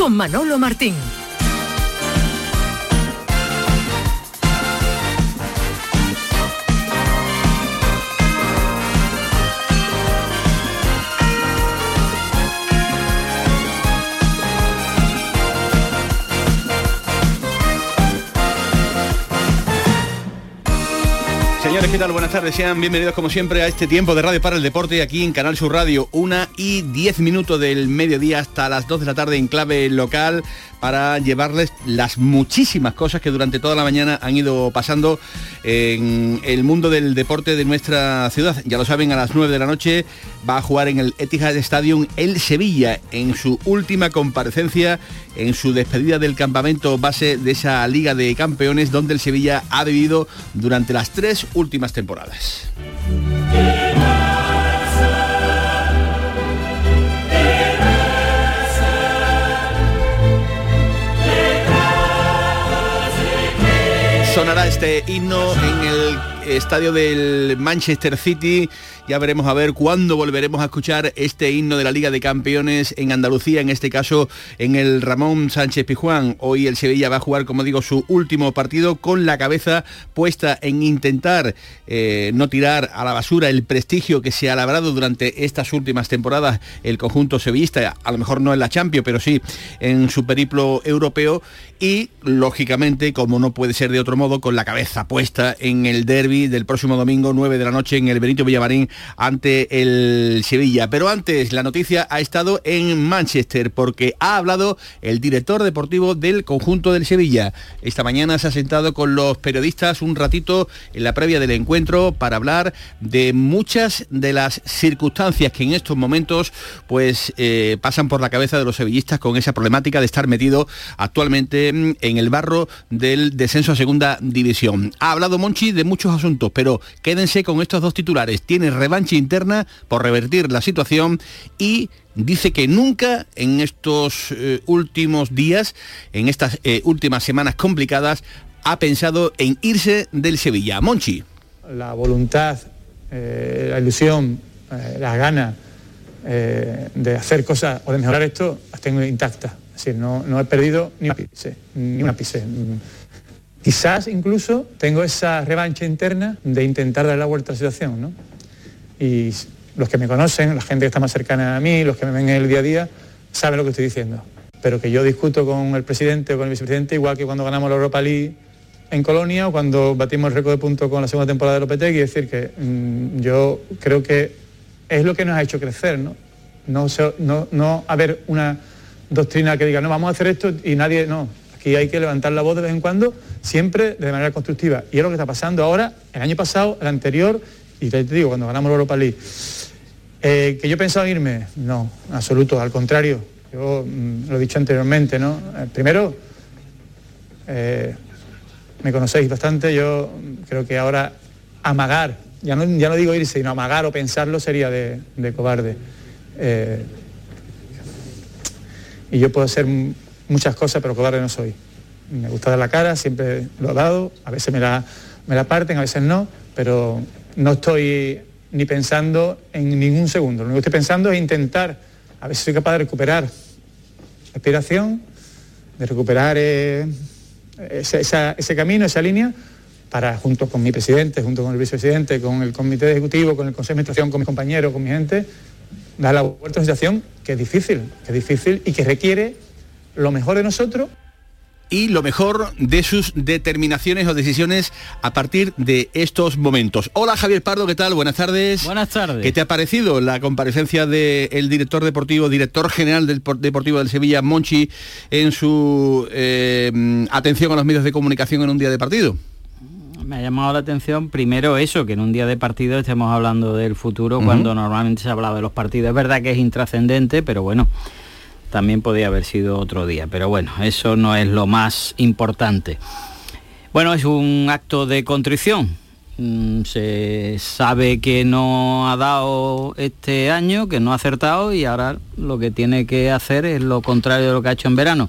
con Manolo Martín. Buenas tardes. Sean bienvenidos como siempre a este tiempo de Radio para el Deporte aquí en Canal Sur Radio. Una y diez minutos del mediodía hasta las 2 de la tarde en clave local para llevarles las muchísimas cosas que durante toda la mañana han ido pasando en el mundo del deporte de nuestra ciudad. Ya lo saben, a las 9 de la noche va a jugar en el Etihad Stadium el Sevilla en su última comparecencia, en su despedida del campamento base de esa Liga de Campeones donde el Sevilla ha vivido durante las tres últimas temporadas. sonará este himno en el estadio del Manchester City. Ya veremos a ver cuándo volveremos a escuchar este himno de la Liga de Campeones en Andalucía, en este caso en el Ramón Sánchez Pijuán. Hoy el Sevilla va a jugar, como digo, su último partido con la cabeza puesta en intentar eh, no tirar a la basura el prestigio que se ha labrado durante estas últimas temporadas el conjunto sevillista, a lo mejor no en la Champions, pero sí en su periplo europeo y, lógicamente, como no puede ser de otro modo, con la cabeza puesta en el derby del próximo domingo 9 de la noche en el Benito Villamarín ante el Sevilla. Pero antes, la noticia ha estado en Manchester porque ha hablado el director deportivo del conjunto del Sevilla. Esta mañana se ha sentado con los periodistas un ratito en la previa del encuentro para hablar de muchas de las circunstancias que en estos momentos pues eh, pasan por la cabeza de los sevillistas con esa problemática de estar metido actualmente en el barro del descenso a segunda división. Ha hablado Monchi de muchos asuntos, pero quédense con estos dos titulares. Tiene revancha interna por revertir la situación y dice que nunca en estos eh, últimos días, en estas eh, últimas semanas complicadas, ha pensado en irse del Sevilla. Monchi. La voluntad, eh, la ilusión, las ganas de hacer cosas o de mejorar esto, las tengo intactas. Es decir, no, no he perdido ni una pise, ni una. Quizás incluso tengo esa revancha interna de intentar dar la vuelta a la situación, ¿no? y los que me conocen, la gente que está más cercana a mí, los que me ven en el día a día, saben lo que estoy diciendo. Pero que yo discuto con el presidente o con el vicepresidente igual que cuando ganamos la Europa League en Colonia o cuando batimos el récord de puntos con la segunda temporada de Lopetegui, es decir, que mm, yo creo que es lo que nos ha hecho crecer. No, no, no haber una doctrina que diga, no, vamos a hacer esto y nadie, no, aquí hay que levantar la voz de vez en cuando, siempre de manera constructiva. Y es lo que está pasando ahora, el año pasado, el anterior y te digo, cuando ganamos la Europa League, eh, ¿que yo pensaba irme? No, absoluto, al contrario. Yo mm, lo he dicho anteriormente, ¿no? Eh, primero, eh, me conocéis bastante, yo creo que ahora amagar, ya no, ya no digo irse, sino amagar o pensarlo sería de, cobarde. y yo puedo hacer muchas cosas, pero cobarde no soy. Me gusta dar la cara, siempre lo he dado, a veces me la, me la parten, a veces no, pero no estoy ni pensando en ningún segundo. Lo único que estoy pensando es intentar, a ver si soy capaz de recuperar respiración, de recuperar eh, ese, camino, esa línea, para junto con mi presidente, junto con el vicepresidente, con el comité ejecutivo, con el consejo de administración, con mis compañeros, con mi gente, dar la vuelta a una situación que es difícil, que es difícil y que requiere lo mejor de nosotros y lo mejor de sus determinaciones o decisiones a partir de estos momentos. Hola Javier Pardo, ¿qué tal? Buenas tardes. Buenas tardes. ¿Qué te ha parecido la comparecencia del director deportivo, director general del Deportivo del Sevilla, Monchi, en su eh, atención a los medios de comunicación en un día de partido? me ha llamado la atención primero eso, que en un día de partido estemos hablando del futuro cuando normalmente se hablaba de los partidos. Es verdad que es intrascendente, pero bueno, también podía haber sido otro día, pero bueno, eso no es lo más importante. Bueno, es un acto de contrición. Mm, se sabe que no ha dado este año, que no ha acertado y ahora lo que tiene que hacer es lo contrario de lo que ha hecho en verano.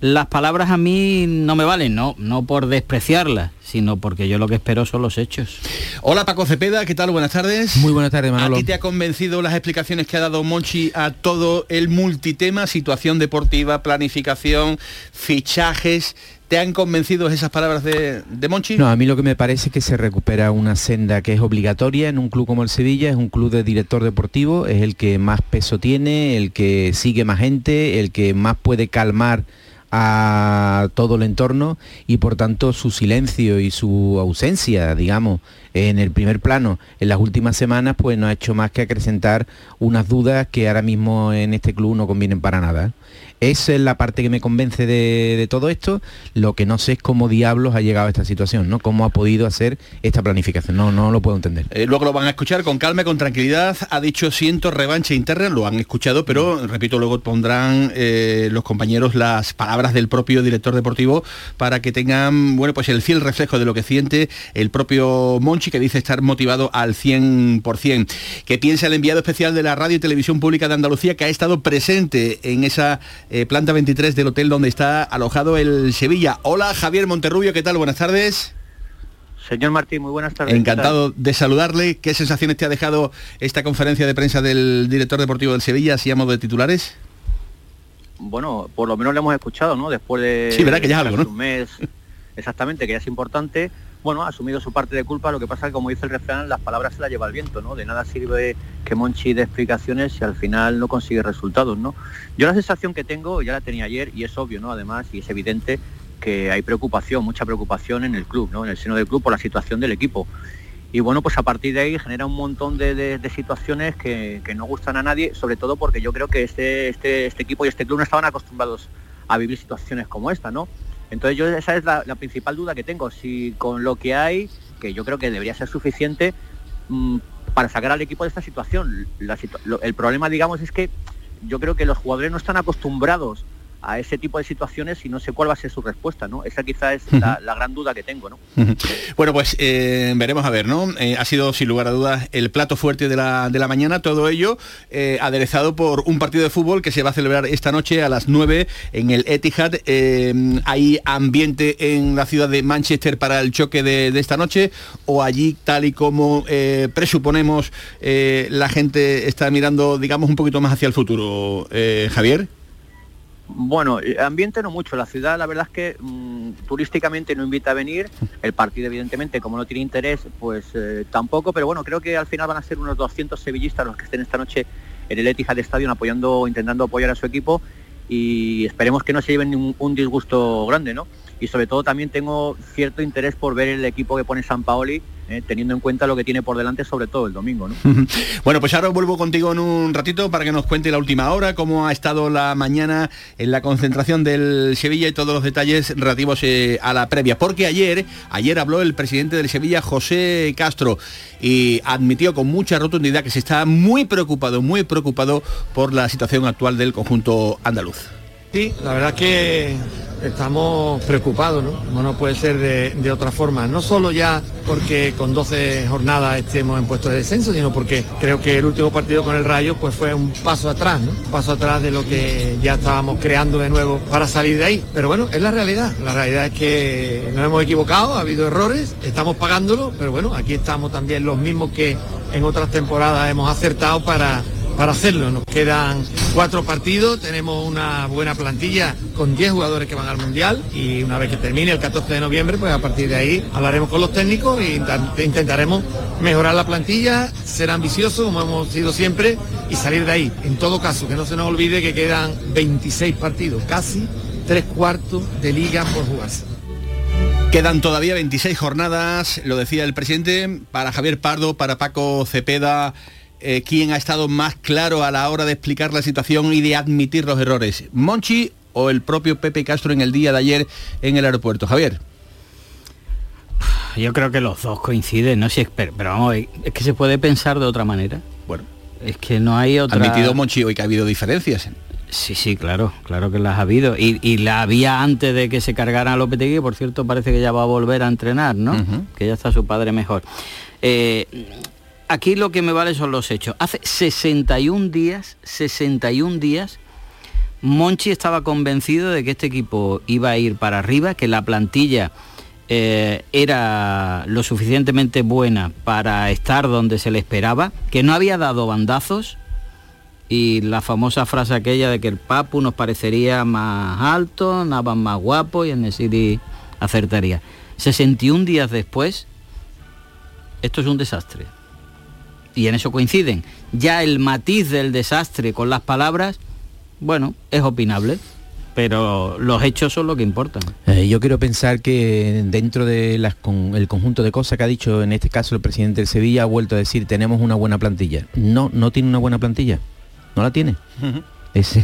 Las palabras a mí no me valen, no, no por despreciarlas, sino porque yo lo que espero son los hechos. Hola Paco Cepeda, ¿qué tal? Buenas tardes. Muy buenas tardes, Manolo. ¿A ti te ha convencido las explicaciones que ha dado Monchi a todo el multitema, situación deportiva, planificación, fichajes? ¿Te han convencido esas palabras de, de, Monchi? No, a mí lo que me parece es que se recupera una senda que es obligatoria en un club como el Sevilla, es un club de director deportivo, es el que más peso tiene, el que sigue más gente, el que más puede calmar a todo el entorno y por tanto su silencio y su ausencia, digamos, en el primer plano en las últimas semanas, pues no ha hecho más que acrecentar unas dudas que ahora mismo en este club no convienen para nada. Esa es la parte que me convence de, todo esto. Lo que no sé es cómo diablos ha llegado a esta situación, ¿no? Cómo ha podido hacer esta planificación. No, no lo puedo entender. Eh, luego lo van a escuchar con calma, con tranquilidad. Ha dicho siento revancha interna, lo han escuchado, pero repito, luego pondrán eh, los compañeros las palabras del propio director deportivo para que tengan, bueno, pues el fiel reflejo de lo que siente el propio Monchi, que dice estar motivado al 100%. Que piensa el enviado especial de la Radio y Televisión Pública de Andalucía, que ha estado presente en esa eh, planta 23 del hotel donde está alojado el Sevilla. Hola Javier Monterrubio, ¿qué tal? Buenas tardes. Señor Martín, muy buenas tardes. Encantado de saludarle. ¿Qué sensaciones te ha dejado esta conferencia de prensa del director deportivo del Sevilla, así a modo de titulares? Bueno, por lo menos le hemos escuchado, ¿no? Después de... Sí, verá que ya algo, ¿no? Un mes, exactamente, que ya es importante bueno, ha asumido su parte de culpa, lo que pasa es que como dice el refrán, las palabras se las lleva el viento, ¿no? De nada sirve que Monchi dé explicaciones si al final no consigue resultados, ¿no? Yo la sensación que tengo, ya la tenía ayer, y es obvio, ¿no? Además, y es evidente que hay preocupación, mucha preocupación en el club, ¿no? En el seno del club por la situación del equipo. Y bueno, pues a partir de ahí genera un montón de, situaciones que, no gustan a nadie, sobre todo porque yo creo que este, este, este equipo y este club no estaban acostumbrados a vivir situaciones como esta, ¿no? Entonces yo esa es la, principal duda que tengo, si con lo que hay, que yo creo que debería ser suficiente mm, para sacar al equipo de esta situación. el problema, digamos, es que yo creo que los jugadores no están acostumbrados a ese tipo de situaciones y no sé cuál va a ser su respuesta, ¿no? Esa quizá es la, gran duda que tengo, ¿no? Bueno, pues eh, veremos a ver, ¿no? Eh, ha sido sin lugar a dudas el plato fuerte de la, de la mañana, todo ello eh, aderezado por un partido de fútbol que se va a celebrar esta noche a las 9 en el Etihad. ¿Hay ambiente en la ciudad de Manchester para el choque de, de esta noche o allí, tal y como presuponemos, la gente está mirando, digamos, un poquito más hacia el futuro? Javier. Bueno, eh, ambiente no mucho. La ciudad, la verdad es que mm, turísticamente no invita a venir. El partido, evidentemente, como no tiene interés, pues eh, tampoco. Pero bueno, creo que al final van a ser unos 200 sevillistas los que estén esta noche en el Etihad Stadium apoyando, intentando apoyar a su equipo. Y esperemos que no se lleven un disgusto grande, ¿no? Y sobre todo también tengo cierto interés por ver el equipo que pone San Paoli, eh, teniendo en cuenta lo que tiene por delante, sobre todo el domingo. bueno, pues ahora vuelvo contigo en un ratito para que nos cuente la última hora, cómo ha estado la mañana en la concentración del Sevilla y todos los detalles relativos eh, a la previa. Porque ayer, ayer habló el presidente del Sevilla, José Castro, y admitió con mucha rotundidad que se está muy preocupado, muy preocupado por la situación actual del conjunto andaluz. Sí, la verdad que estamos preocupados, ¿no? no puede ser de, otra forma. No solo ya porque con 12 jornadas estemos en puesto de descenso, sino porque creo que el último partido con el Rayo pues fue un paso atrás, ¿no? Un paso atrás de lo que ya estábamos creando de nuevo para salir de ahí. Pero bueno, es la realidad. La realidad es que nos hemos equivocado, ha habido errores, estamos pagándolo, pero bueno, aquí estamos también los mismos que en otras temporadas hemos acertado para para hacerlo. Nos quedan cuatro partidos, tenemos una buena plantilla con 10 jugadores que van al Mundial y una vez que termine el 14 de noviembre, pues a partir de ahí hablaremos con los técnicos e intentaremos mejorar la plantilla, ser ambiciosos como hemos sido siempre y salir de ahí. En todo caso, que no se nos olvide que quedan 26 partidos, casi tres cuartos de liga por jugarse. Quedan todavía 26 jornadas, lo decía el presidente, para Javier Pardo, para Paco Cepeda, eh, quién ha estado más claro a la hora de explicar la situación y de admitir los errores, Monchi o el propio Pepe Castro en el día de ayer en el aeropuerto. Javier. Yo creo que los dos coinciden, no sé, pero, pero vamos, es que se puede pensar de otra manera. Bueno, es que no hay otra. Admitido Monchi hoy que ha habido diferencias. Sí, sí, claro, claro que las ha habido. Y, la había antes de que se cargara a Lopetegui, por cierto, parece que ya va a volver a entrenar, ¿no? Que ya está su padre mejor. Eh, aquí lo que me vale son los hechos. Hace 61 días, 61 días Monchi estaba convencido de que este equipo iba a ir para arriba, que la plantilla eh, era lo suficientemente buena para estar donde se le esperaba, que no había dado bandazos y la famosa frase aquella de que el Papu nos parecería más alto, nada más guapo y el City acertaría. 61 días después, esto es un desastre. Y en eso coinciden. Ya el matiz del desastre con las palabras, bueno, es opinable pero los hechos son lo que importan. Eh, yo quiero pensar que dentro del el conjunto de cosas que ha dicho en este caso el presidente del Sevilla ha vuelto a decir tenemos una buena plantilla. No, no tiene una buena plantilla. No la tiene. es,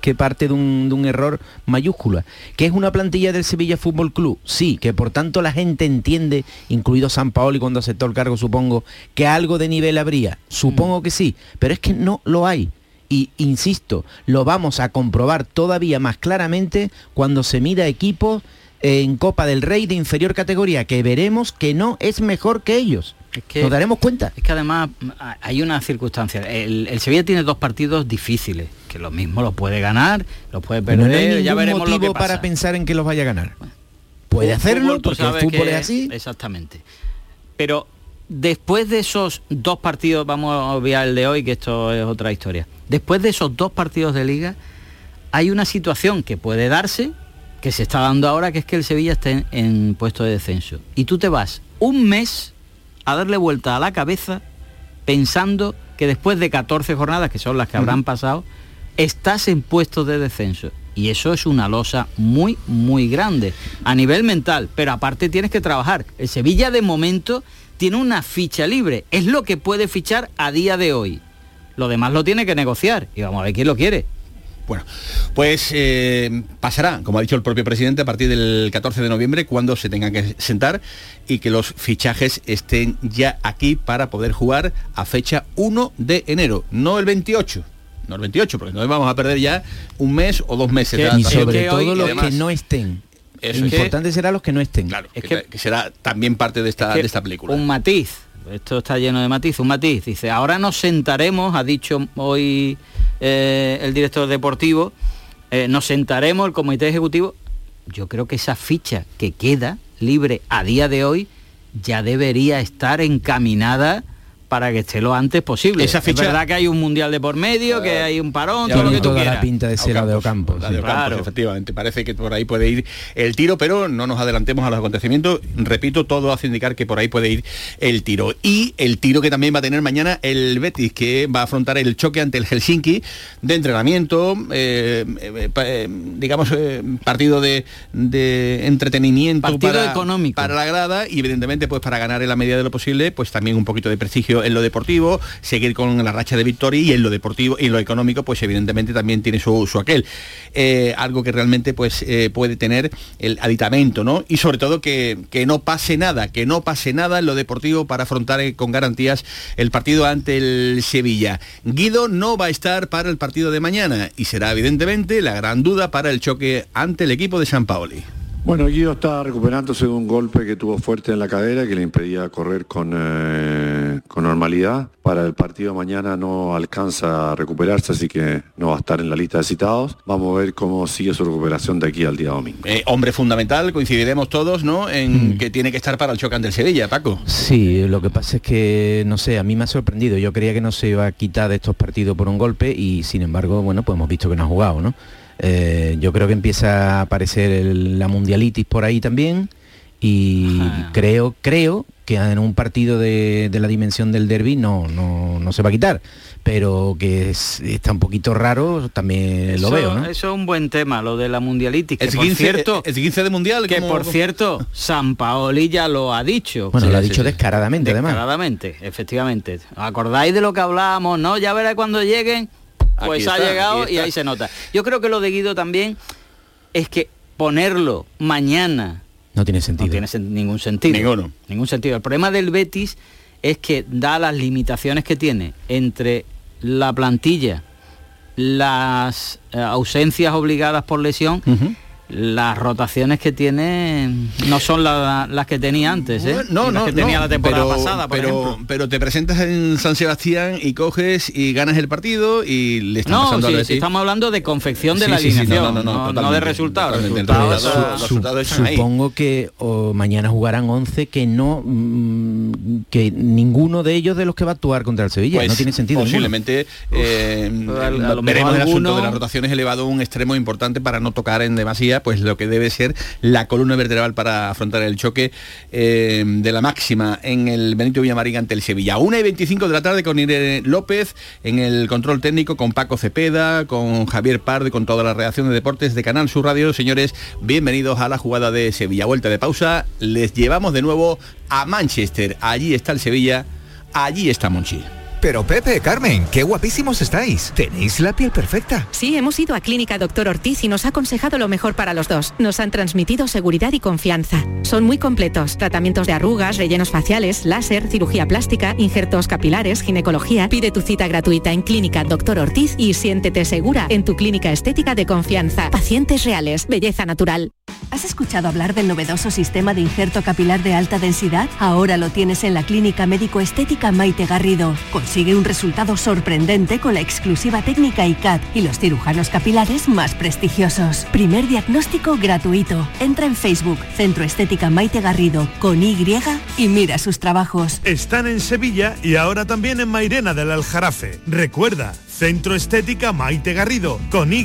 que parte de un, de un, error mayúscula. ¿Que es una plantilla del Sevilla Fútbol Club? Sí, que por tanto la gente entiende, incluido San Paoli cuando aceptó el cargo, supongo, que algo de nivel habría. Supongo que sí, pero es que no lo hay y insisto, lo vamos a comprobar todavía más claramente cuando se mida equipos en Copa del Rey de inferior categoría, que veremos que no es mejor que ellos. Es que, Nos daremos cuenta. Es que además hay una circunstancia. El, Sevilla tiene dos partidos difíciles, que lo mismo lo puede ganar, lo puede perder. no hay ya veremos motivo para pensar en que los vaya a ganar. Puede hacerlo porque el fútbol es así. Exactamente. Pero después de esos dos partidos, vamos a obviar el de hoy, que esto es otra historia. Después de esos dos partidos de liga, hay una situación que puede darse, que se está dando ahora, que es que el Sevilla esté en, puesto de descenso. Y tú te vas un mes a darle vuelta a la cabeza pensando que después de 14 jornadas, que son las que habrán pasado, estás en puesto de descenso. Y eso es una losa muy, muy grande a nivel mental. Pero aparte tienes que trabajar. El Sevilla de momento tiene una ficha libre. Es lo que puede fichar a día de hoy. Lo demás lo tiene que negociar y vamos a ver quién lo quiere. Bueno, pues eh, pasará, como ha dicho el propio presidente, a partir del 14 de noviembre, cuando se tengan que sentar y que los fichajes estén ya aquí para poder jugar a fecha 1 de enero, no el 28. No el 28, porque no vamos a perder ya un mes o dos meses. y sobre todo los que no estén. Lo importante será los que no estén. Claro, es que, será también parte de esta, de esta película. Un matiz, esto está lleno de matiz, un matiz. Dice, ahora nos sentaremos, ha dicho hoy eh, el director deportivo, eh, nos sentaremos el comité ejecutivo. Yo creo que esa ficha que queda libre a día de hoy ya debería estar encaminada para que esté lo antes posible. Esa ficha... Es verdad que hay un mundial de por medio, que hay un parón, todo lo que tú toda la pinta de ese de Ocampo. claro. efectivamente. Parece que por ahí puede ir el tiro, pero no nos adelantemos a los acontecimientos. Repito, todo hace indicar que por ahí puede ir el tiro. Y el tiro que también va a tener mañana el Betis, que va a afrontar el choque ante el Helsinki de entrenamiento, eh, eh, eh, digamos, partido de, entretenimiento partido para, económico. para la grada y evidentemente pues para ganar en la medida de lo posible, pues también un poquito de prestigio en lo deportivo, seguir con la racha de victoria y en lo deportivo y en lo económico, pues evidentemente también tiene su, aquel. Eh, algo que realmente pues eh, puede tener el aditamento, ¿no? Y sobre todo que, que, no pase nada, que no pase nada en lo deportivo para afrontar eh, con garantías el partido ante el Sevilla. Guido no va a estar para el partido de mañana y será evidentemente la gran duda para el choque ante el equipo de San Paoli. Bueno, Guido está recuperándose de un golpe que tuvo fuerte en la cadera que le impedía correr con, eh, con normalidad. Para el partido mañana no alcanza a recuperarse, así que no va a estar en la lista de citados. Vamos a ver cómo sigue su recuperación de aquí al día domingo. Eh, hombre fundamental, coincidiremos todos, ¿no? En mm. que tiene que estar para el chocan del Sevilla, Paco. Sí, lo que pasa es que, no sé, a mí me ha sorprendido. Yo creía que no se iba a quitar de estos partidos por un golpe y, sin embargo, bueno, pues hemos visto que no ha jugado, ¿no? Eh, yo creo que empieza a aparecer la mundialitis por ahí también y creo, creo que en un partido de, la dimensión del derby no, no, se va a quitar, pero que está un poquito raro, también lo veo. Eso es un buen tema, lo de la mundialitis. Que por cierto, el 15 de mundial. Que por cierto, San Paoli ya lo ha dicho. Bueno, lo ha dicho descaradamente, además. Descaradamente, efectivamente. ¿Acordáis de lo que hablábamos? No, ya verá cuando lleguen pues ha llegado y ahí se nota. Yo creo que lo de Guido también es que ponerlo mañana no tiene sentido. No tiene ningún sentido. Ninguno. Ningún sentido. El problema del Betis es que da las limitaciones que tiene entre la plantilla, las eh, ausencias obligadas por lesión, las rotaciones que tiene no son las que tenía antes, ¿eh? no, no, que tenía la temporada pero, pasada, pero, pero te presentas en San Sebastián y coges y ganas el partido y le estás no, pasando sí, estamos hablando de confección de la alineación, no, de resultados. supongo que mañana jugarán 11 que no mm, que ninguno de ellos de los que va a actuar contra el Sevilla, no pues tiene sentido. Posiblemente eh, veremos el asunto de las rotaciones elevado a un extremo importante para no tocar en demasía pues lo que debe ser la columna vertebral para afrontar el choque eh, de la máxima en el Benito Villamarín ante el Sevilla. 1 y 25 de la tarde con Irene López en el control técnico, con Paco Cepeda, con Javier Parde, con toda la redacción de deportes de Canal Sur Radio. Señores, bienvenidos a la jugada de Sevilla. Vuelta de pausa, les llevamos de nuevo a Manchester. Allí está el Sevilla, allí está Monchi. Pero Pepe, Carmen, qué guapísimos estáis. Tenéis la piel perfecta. Sí, hemos ido a Clínica Doctor Ortiz y nos ha aconsejado lo mejor para los dos. Nos han transmitido seguridad y confianza. Son muy completos. Tratamientos de arrugas, rellenos faciales, láser, cirugía plástica, injertos capilares, ginecología. Pide tu cita gratuita en Clínica Doctor Ortiz y siéntete segura en tu clínica estética de confianza. Pacientes reales, belleza natural. ¿Has escuchado hablar del novedoso sistema de injerto capilar de alta densidad? Ahora lo tienes en la Clínica Médico Estética Maite Garrido. Consigue un resultado sorprendente con la exclusiva técnica ICAT y los cirujanos capilares más prestigiosos. Primer diagnóstico gratuito. Entra en Facebook, Centro Estética Maite Garrido, con Y y mira sus trabajos. Están en Sevilla y ahora también en Mairena del Aljarafe. Recuerda, Centro Estética Maite Garrido, con Y.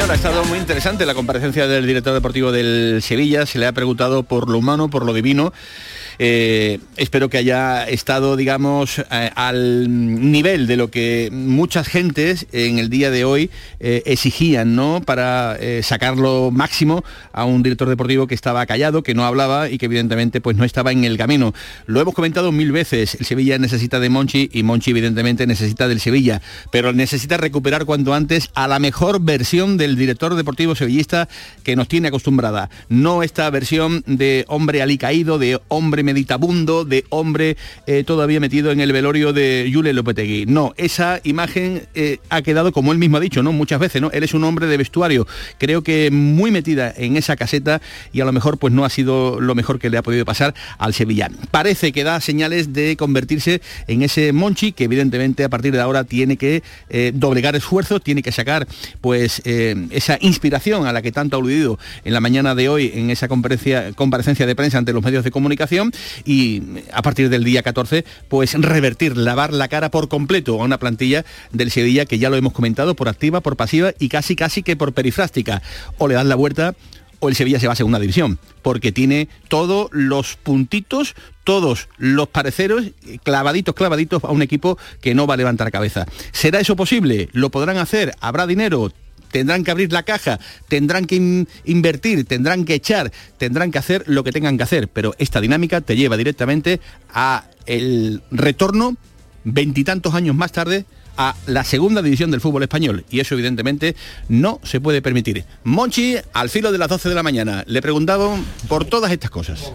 Ha estado muy interesante la comparecencia del director deportivo del Sevilla. Se le ha preguntado por lo humano, por lo divino eh, espero que haya estado, digamos, eh, al nivel de lo que muchas gentes en el día de hoy eh, exigían, ¿no? Para sacar lo máximo a un director deportivo que estaba callado, que no hablaba y que evidentemente pues no estaba en el camino. Lo hemos comentado mil veces, el Sevilla necesita de Monchi y Monchi evidentemente necesita del Sevilla, pero necesita recuperar cuanto antes a la mejor versión del director deportivo sevillista que nos tiene acostumbrada. No esta versión de hombre alicaído, de hombre meditabundo de hombre eh, todavía metido en el velorio de Yule Lopetegui. No, esa imagen eh, ha quedado, como él mismo ha dicho, ¿no? Muchas veces, ¿no? Él es un hombre de vestuario, creo que muy metida en esa caseta y a lo mejor pues no ha sido lo mejor que le ha podido pasar al Sevilla. Parece que da señales de convertirse en ese Monchi que evidentemente a partir de ahora tiene que eh, doblegar esfuerzos, tiene que sacar pues esa inspiración a la que tanto ha aludido en la mañana de hoy en esa comparecencia de prensa ante los medios de comunicación y a partir del día 14 pues revertir, lavar la cara por completo a una plantilla del Sevilla que ya lo hemos comentado por activa, por pasiva y casi casi que por perifrástica. O le dan la vuelta o el Sevilla se va a segunda división, porque tiene todos los puntitos, todos los pareceros clavaditos, clavaditos a un equipo que no va a levantar cabeza. ¿Será eso posible? ¿Lo podrán hacer? ¿Habrá dinero? Tendrán que abrir la caja, tendrán que invertir, tendrán que echar, tendrán que hacer lo que tengan que hacer, pero esta dinámica te lleva directamente a el retorno veintitantos años más tarde a la segunda división del fútbol español y eso evidentemente no se puede permitir. Monchi, al filo de las 12 de la mañana, le preguntaban por todas estas cosas.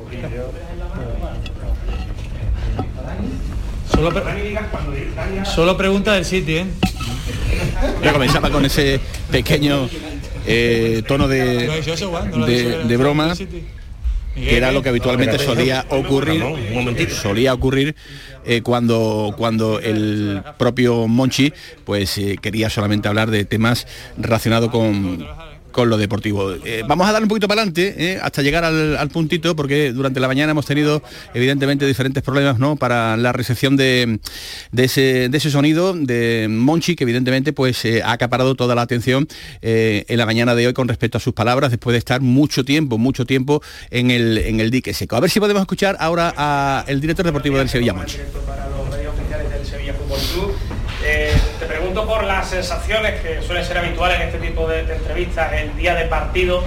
Solo, pregunta del sitio, ¿eh? Ya comenzaba con ese pequeño eh, tono de, de, broma que era lo que habitualmente solía ocurrir solía ocurrir eh, cuando cuando el propio Monchi pues eh, quería solamente hablar de temas relacionados con con lo deportivo. Eh, vamos a dar un poquito para adelante eh, hasta llegar al, puntito porque durante la mañana hemos tenido evidentemente diferentes problemas ¿no? para la recepción de, ese, sonido de Monchi que evidentemente pues eh, ha acaparado toda la atención en la mañana de hoy con respecto a sus palabras después de estar mucho tiempo, mucho tiempo en el, en el dique seco. A ver si podemos escuchar ahora al director deportivo del Sevilla Monchi. Fútbol Club. Eh, te por las sensaciones que suelen ser habituales en este tipo de, entrevistas el día de partido,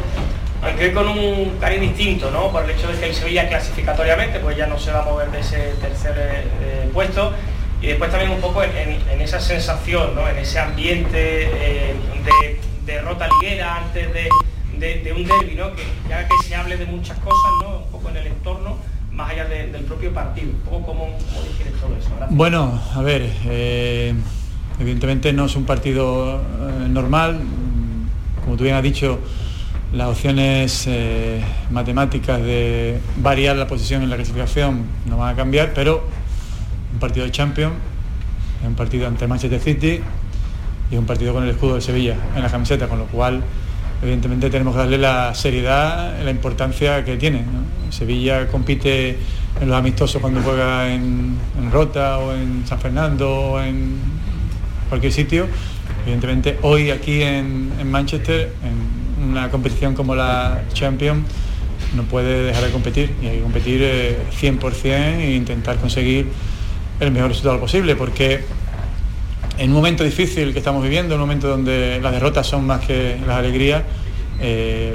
aunque con un cariño distinto, ¿no? Por el hecho de que el Sevilla clasificatoriamente pues ya no se va a mover de ese tercer eh, eh, puesto y después también un poco en, esa sensación, ¿no? En ese ambiente de derrota liguera antes de, un derby, ¿no? Que ya que se hable de muchas cosas, ¿no? Un poco en el entorno más allá del propio partido. ¿Cómo, cómo, todo eso? Bueno, a ver, eh, evidentemente no es un partido eh, normal. Como tú bien has dicho, las opciones eh, matemáticas de variar la posición en la clasificación no van a cambiar, pero un partido de Champions, un partido ante Manchester City y un partido con el escudo de Sevilla en la camiseta, con lo cual evidentemente tenemos que darle la seriedad, la importancia que tiene. Sevilla compite en los amistosos cuando juega en, Rota o en San Fernando o en cualquier sitio. Evidentemente hoy aquí en, Manchester, en una competición como la Champions, no puede dejar de competir y hay que competir 100% eh, e intentar conseguir el mejor resultado posible porque en un momento difícil que estamos viviendo, en un momento donde las derrotas son más que las alegrías, eh,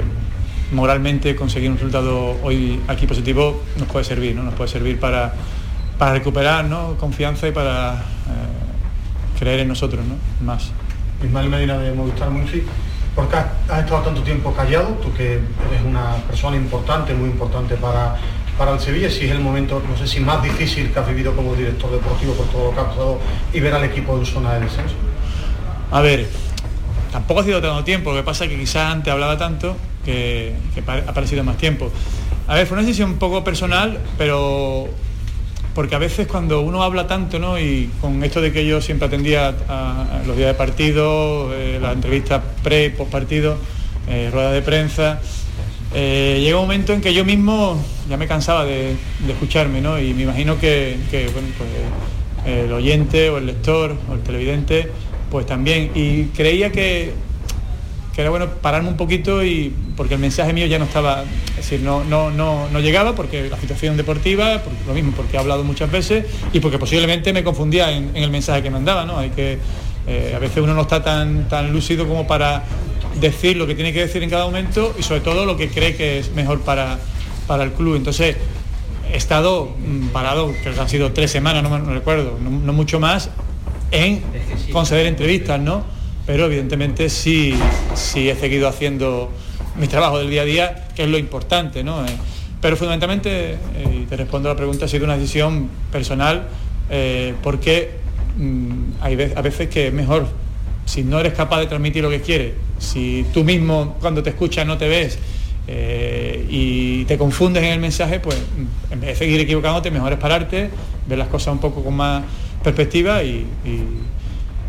moralmente conseguir un resultado hoy aquí positivo nos puede servir, ¿no? nos puede servir para, para recuperar confianza y para eh, creer en nosotros ¿no? más. Ismael Medina de Movistar Munchi, ¿por qué has estado tanto tiempo callado? Tú que eres una persona importante, muy importante para para el Sevilla, si es el momento, no sé si más difícil que has vivido como director deportivo por todo lo que ha pasado y ver al equipo en zona de descenso? A ver, tampoco ha sido tanto tiempo, lo que pasa es que quizás antes hablaba tanto que, ha parecido más tiempo. A ver, fue una decisión un poco personal, pero porque a veces cuando uno habla tanto, ¿no? Y con esto de que yo siempre atendía los días de partido, eh, las entrevistas pre, post partido, eh, ruedas de prensa, eh, llega un momento en que yo mismo ya me cansaba de, escucharme, ¿no? Y me imagino que, pues, el oyente o el lector o el televidente, pues también. Y creía que, era bueno pararme un poquito y porque el mensaje mío ya no estaba, es decir, no, no, no, no llegaba porque la situación deportiva, lo mismo, porque he hablado muchas veces y porque posiblemente me confundía en, el mensaje que mandaba, ¿no? Hay que, eh, a veces uno no está tan, tan lúcido como para decir lo que tiene que decir en cada momento y sobre todo lo que cree que es mejor para, para el club. Entonces, he estado mm, parado, que han sido tres semanas, no, me recuerdo, no, mucho más, en conceder entrevistas, ¿no? Pero evidentemente sí, sí he seguido haciendo mi trabajo del día a día, que es lo importante, ¿no? Eh, pero fundamentalmente, eh, y te respondo a la pregunta, ha sido una decisión personal, eh, porque mm, hay a veces que es mejor, si no eres capaz de transmitir lo que quieres, si tú mismo cuando te escuchas no te ves y te confundes en el mensaje, pues en vez de seguir equivocándote, mejor es pararte, ver las cosas un poco con más perspectiva y,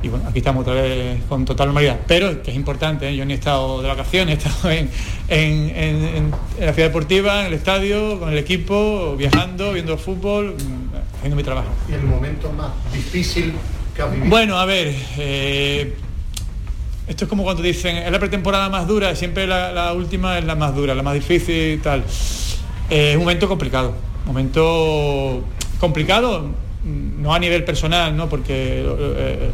bueno, aquí estamos otra vez con total normalidad. Pero que es importante, ¿eh? yo ni he estado de vacaciones, he estado en, la ciudad deportiva, en el estadio, con el equipo, viajando, viendo fútbol, mm, haciendo mi trabajo. ¿Y el momento más difícil que has vivido? Bueno, a ver, eh, esto es como cuando dicen, es la pretemporada más dura, siempre la, última es la más dura, la más difícil y tal. Eh, es un momento complicado, momento complicado, no a nivel personal, ¿no? porque eh,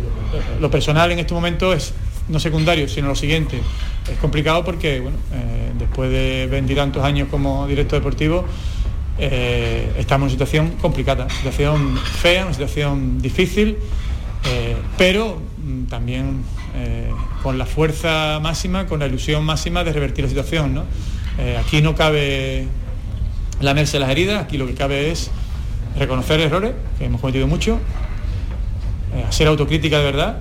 lo, personal en este momento es no secundario, sino lo siguiente. Es complicado porque, bueno, eh, después de veintitantos años como director deportivo, estamos en una situación complicada, una situación fea, una situación difícil, pero mm, también con la fuerza máxima, con la ilusión máxima de revertir la situación. Eh, aquí no cabe lamerse las heridas, aquí lo que cabe es reconocer errores, que hemos cometido mucho, eh, hacer autocrítica de verdad,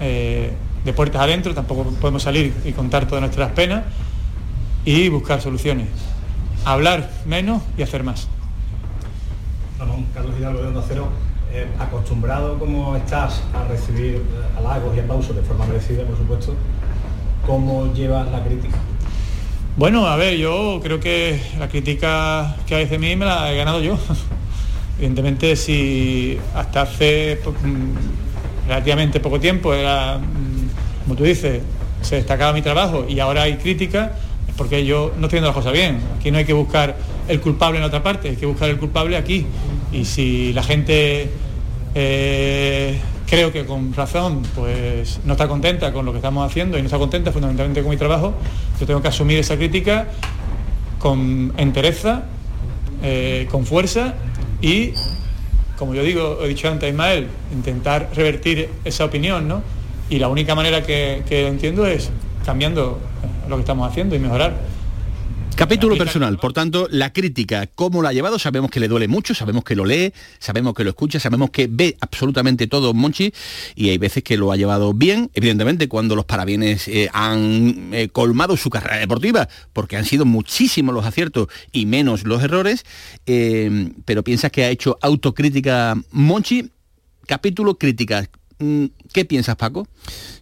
eh, de puertas adentro, tampoco podemos salir y contar todas nuestras penas, y buscar soluciones. Hablar menos y hacer más. Carlos Hidalgo de Onda Cero eh, acostumbrado como estás a recibir halagos y aplausos de forma merecida, por supuesto, ¿cómo llevas la crítica? Bueno, a ver, yo creo que la crítica que hay de mí me la he ganado yo. Evidentemente, si hasta hace mm, relativamente poco tiempo era, mm, como tú dices, se destacaba mi trabajo y ahora hay crítica, es porque yo no estoy haciendo las cosas bien. Aquí no hay que buscar el culpable en otra parte, hay que buscar el culpable aquí. Y si la gente Eh, creo que con razón pues no está contenta con lo que estamos haciendo y no está contenta fundamentalmente con mi trabajo. Yo tengo que asumir esa crítica con entereza, eh, con fuerza y, como yo digo, he dicho antes a Ismael, intentar revertir esa opinión, ¿no? Y la única manera que, que entiendo es cambiando lo que estamos haciendo y mejorar. Capítulo personal, por tanto, la crítica, ¿cómo la ha llevado? Sabemos que le duele mucho, sabemos que lo lee, sabemos que lo escucha, sabemos que ve absolutamente todo Monchi y hay veces que lo ha llevado bien, evidentemente cuando los parabienes eh, han eh, colmado su carrera deportiva, porque han sido muchísimos los aciertos y menos los errores, eh, pero piensas que ha hecho autocrítica Monchi, capítulo crítica, mm, ¿qué piensas Paco?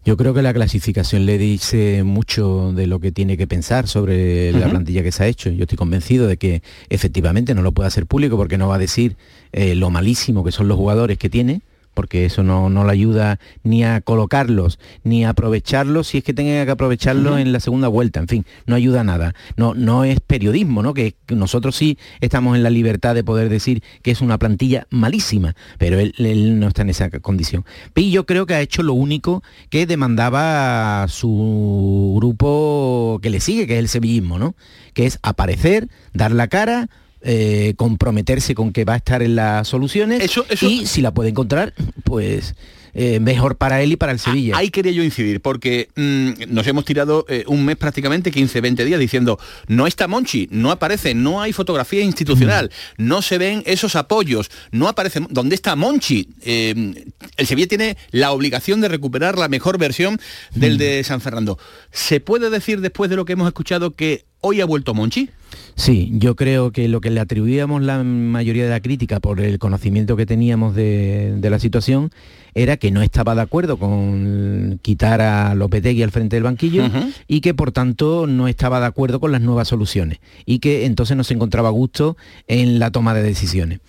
Yo creo que la clasificación le dice mucho de lo que tiene que pensar sobre la plantilla que se ha hecho. Yo estoy convencido de que efectivamente no lo puede hacer público porque no va a decir eh, lo malísimo que son los jugadores que tiene, porque eso no, no le ayuda ni a colocarlos, ni a aprovecharlos si es que tenga que aprovecharlos en la segunda vuelta, en fin, no ayuda a nada. No, no es periodismo, ¿no? Que nosotros sí estamos en la libertad de poder decir que es una plantilla malísima, pero él, no está en esa condición. Y yo creo que ha hecho lo único que demandaba su grupo que le sigue, que es el sevillismo, ¿no? Que es aparecer, dar la cara, eh, comprometerse con que va a estar en las soluciones y si la puede encontrar, pues eh, mejor para él y para el Sevilla. Ahí quería yo incidir, porque mm, nos hemos tirado eh, un mes prácticamente, 15, 20 días, diciendo, no está Monchi, no aparece, no hay fotografía institucional, mm. no se ven esos apoyos, no aparece, ¿dónde está Monchi? el Sevilla tiene la obligación de recuperar la mejor versión del mm. de San Fernando. ¿Se puede decir después de lo que hemos escuchado que hoy ha vuelto Monchi? Sí, yo creo que lo que le atribuíamos la mayoría de la crítica por el conocimiento que teníamos de, la situación era que no estaba de acuerdo con quitar a Lopetegui al frente del banquillo y que por tanto no estaba de acuerdo con las nuevas soluciones y que entonces no se encontraba a gusto en la toma de decisiones.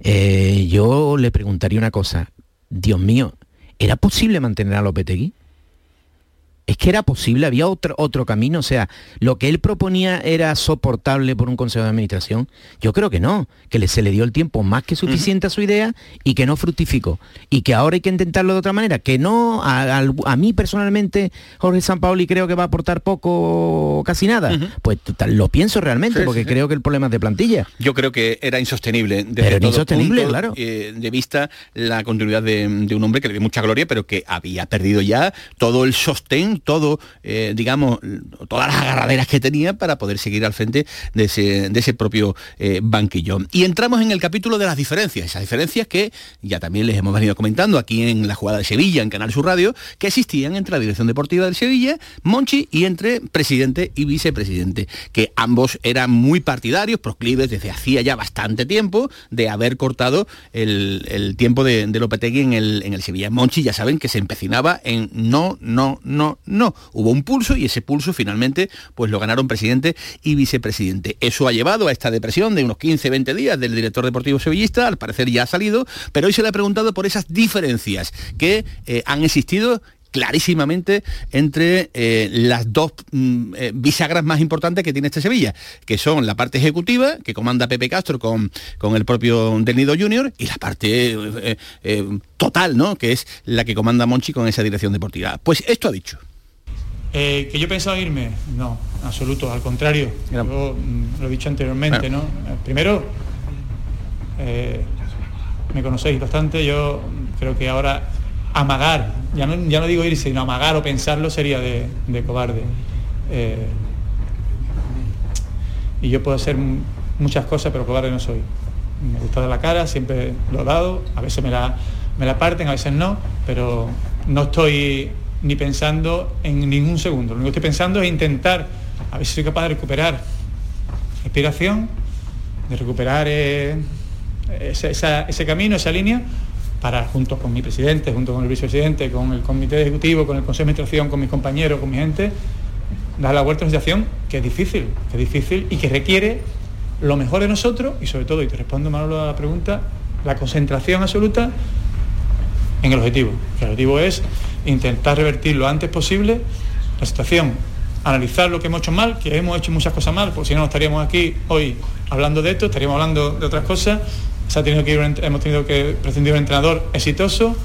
Eh, yo le preguntaría una cosa, Dios mío, ¿era posible mantener a Lopetegui? Es que era posible, había otro, otro camino, o sea, lo que él proponía era soportable por un consejo de administración. Yo creo que no, que se le dio el tiempo más que suficiente a su idea y que no fructificó. Y que ahora hay que intentarlo de otra manera, que no, a, mí personalmente, Jorge Sampaoli creo que va a aportar poco o casi nada. Pues lo pienso realmente, porque creo que el problema es de plantilla. Yo creo que era insostenible desde todo insostenible, claro. Eh, de vista la continuidad de, de un hombre que le dio mucha gloria, pero que había perdido ya todo el sostén todo, eh, digamos, todas las agarraderas que tenía para poder seguir al frente de ese, propio eh, banquillo. Y entramos en el capítulo de las diferencias, esas diferencias que ya también les hemos venido comentando aquí en la jugada de Sevilla, en Canal Sur Radio, que existían entre la dirección deportiva del Sevilla, Monchi, y entre presidente y vicepresidente, que ambos eran muy partidarios, proclives desde hacía ya bastante tiempo de haber cortado el, tiempo de, de Lopetegui en el, en el Sevilla. Monchi ya saben que se empecinaba en no, no, no, no, hubo un pulso y ese pulso finalmente pues lo ganaron presidente y vicepresidente. Eso ha llevado a esta depresión de unos 15, 20 días del director deportivo sevillista, al parecer ya ha salido, pero hoy se le ha preguntado por esas diferencias que eh, han existido clarísimamente entre eh, las dos mm, eh, bisagras más importantes que tiene este Sevilla, que son la parte ejecutiva, que comanda Pepe Castro con, con el propio Del Nido Junior, y la parte total, ¿no? que es la que comanda Monchi con esa dirección deportiva. Pues esto ha dicho. Eh, ¿Que yo pensaba irme? No, absoluto, al contrario. Yo, mm, lo he dicho anteriormente, ¿no? Eh, primero, eh, me conocéis bastante, yo creo que ahora amagar, ya no, ya no digo irse, sino amagar o pensarlo sería de, cobarde. y yo puedo hacer muchas cosas, pero cobarde no soy. Me gusta dar la cara, siempre lo he dado, a veces me la, me la parten, a veces no, pero no estoy ni pensando en ningún segundo. Lo único que estoy pensando es intentar, a ver si soy capaz de recuperar inspiración, de recuperar eh, ese, camino, esa línea, para junto con mi presidente, junto con el vicepresidente, con el comité ejecutivo, con el consejo de administración, con mis compañeros, con mi gente, dar la vuelta a una situación que es difícil, que es difícil y que requiere lo mejor de nosotros y sobre todo, y te respondo Manolo a la pregunta, la concentración absoluta en el objetivo. El objetivo es intentar revertir lo antes posible la situación, analizar lo que hemos hecho mal, que hemos hecho muchas cosas mal, porque si no, estaríamos aquí hoy hablando de esto, estaríamos hablando de otras cosas, se ha tenido que hemos tenido que prescindir de un entrenador exitoso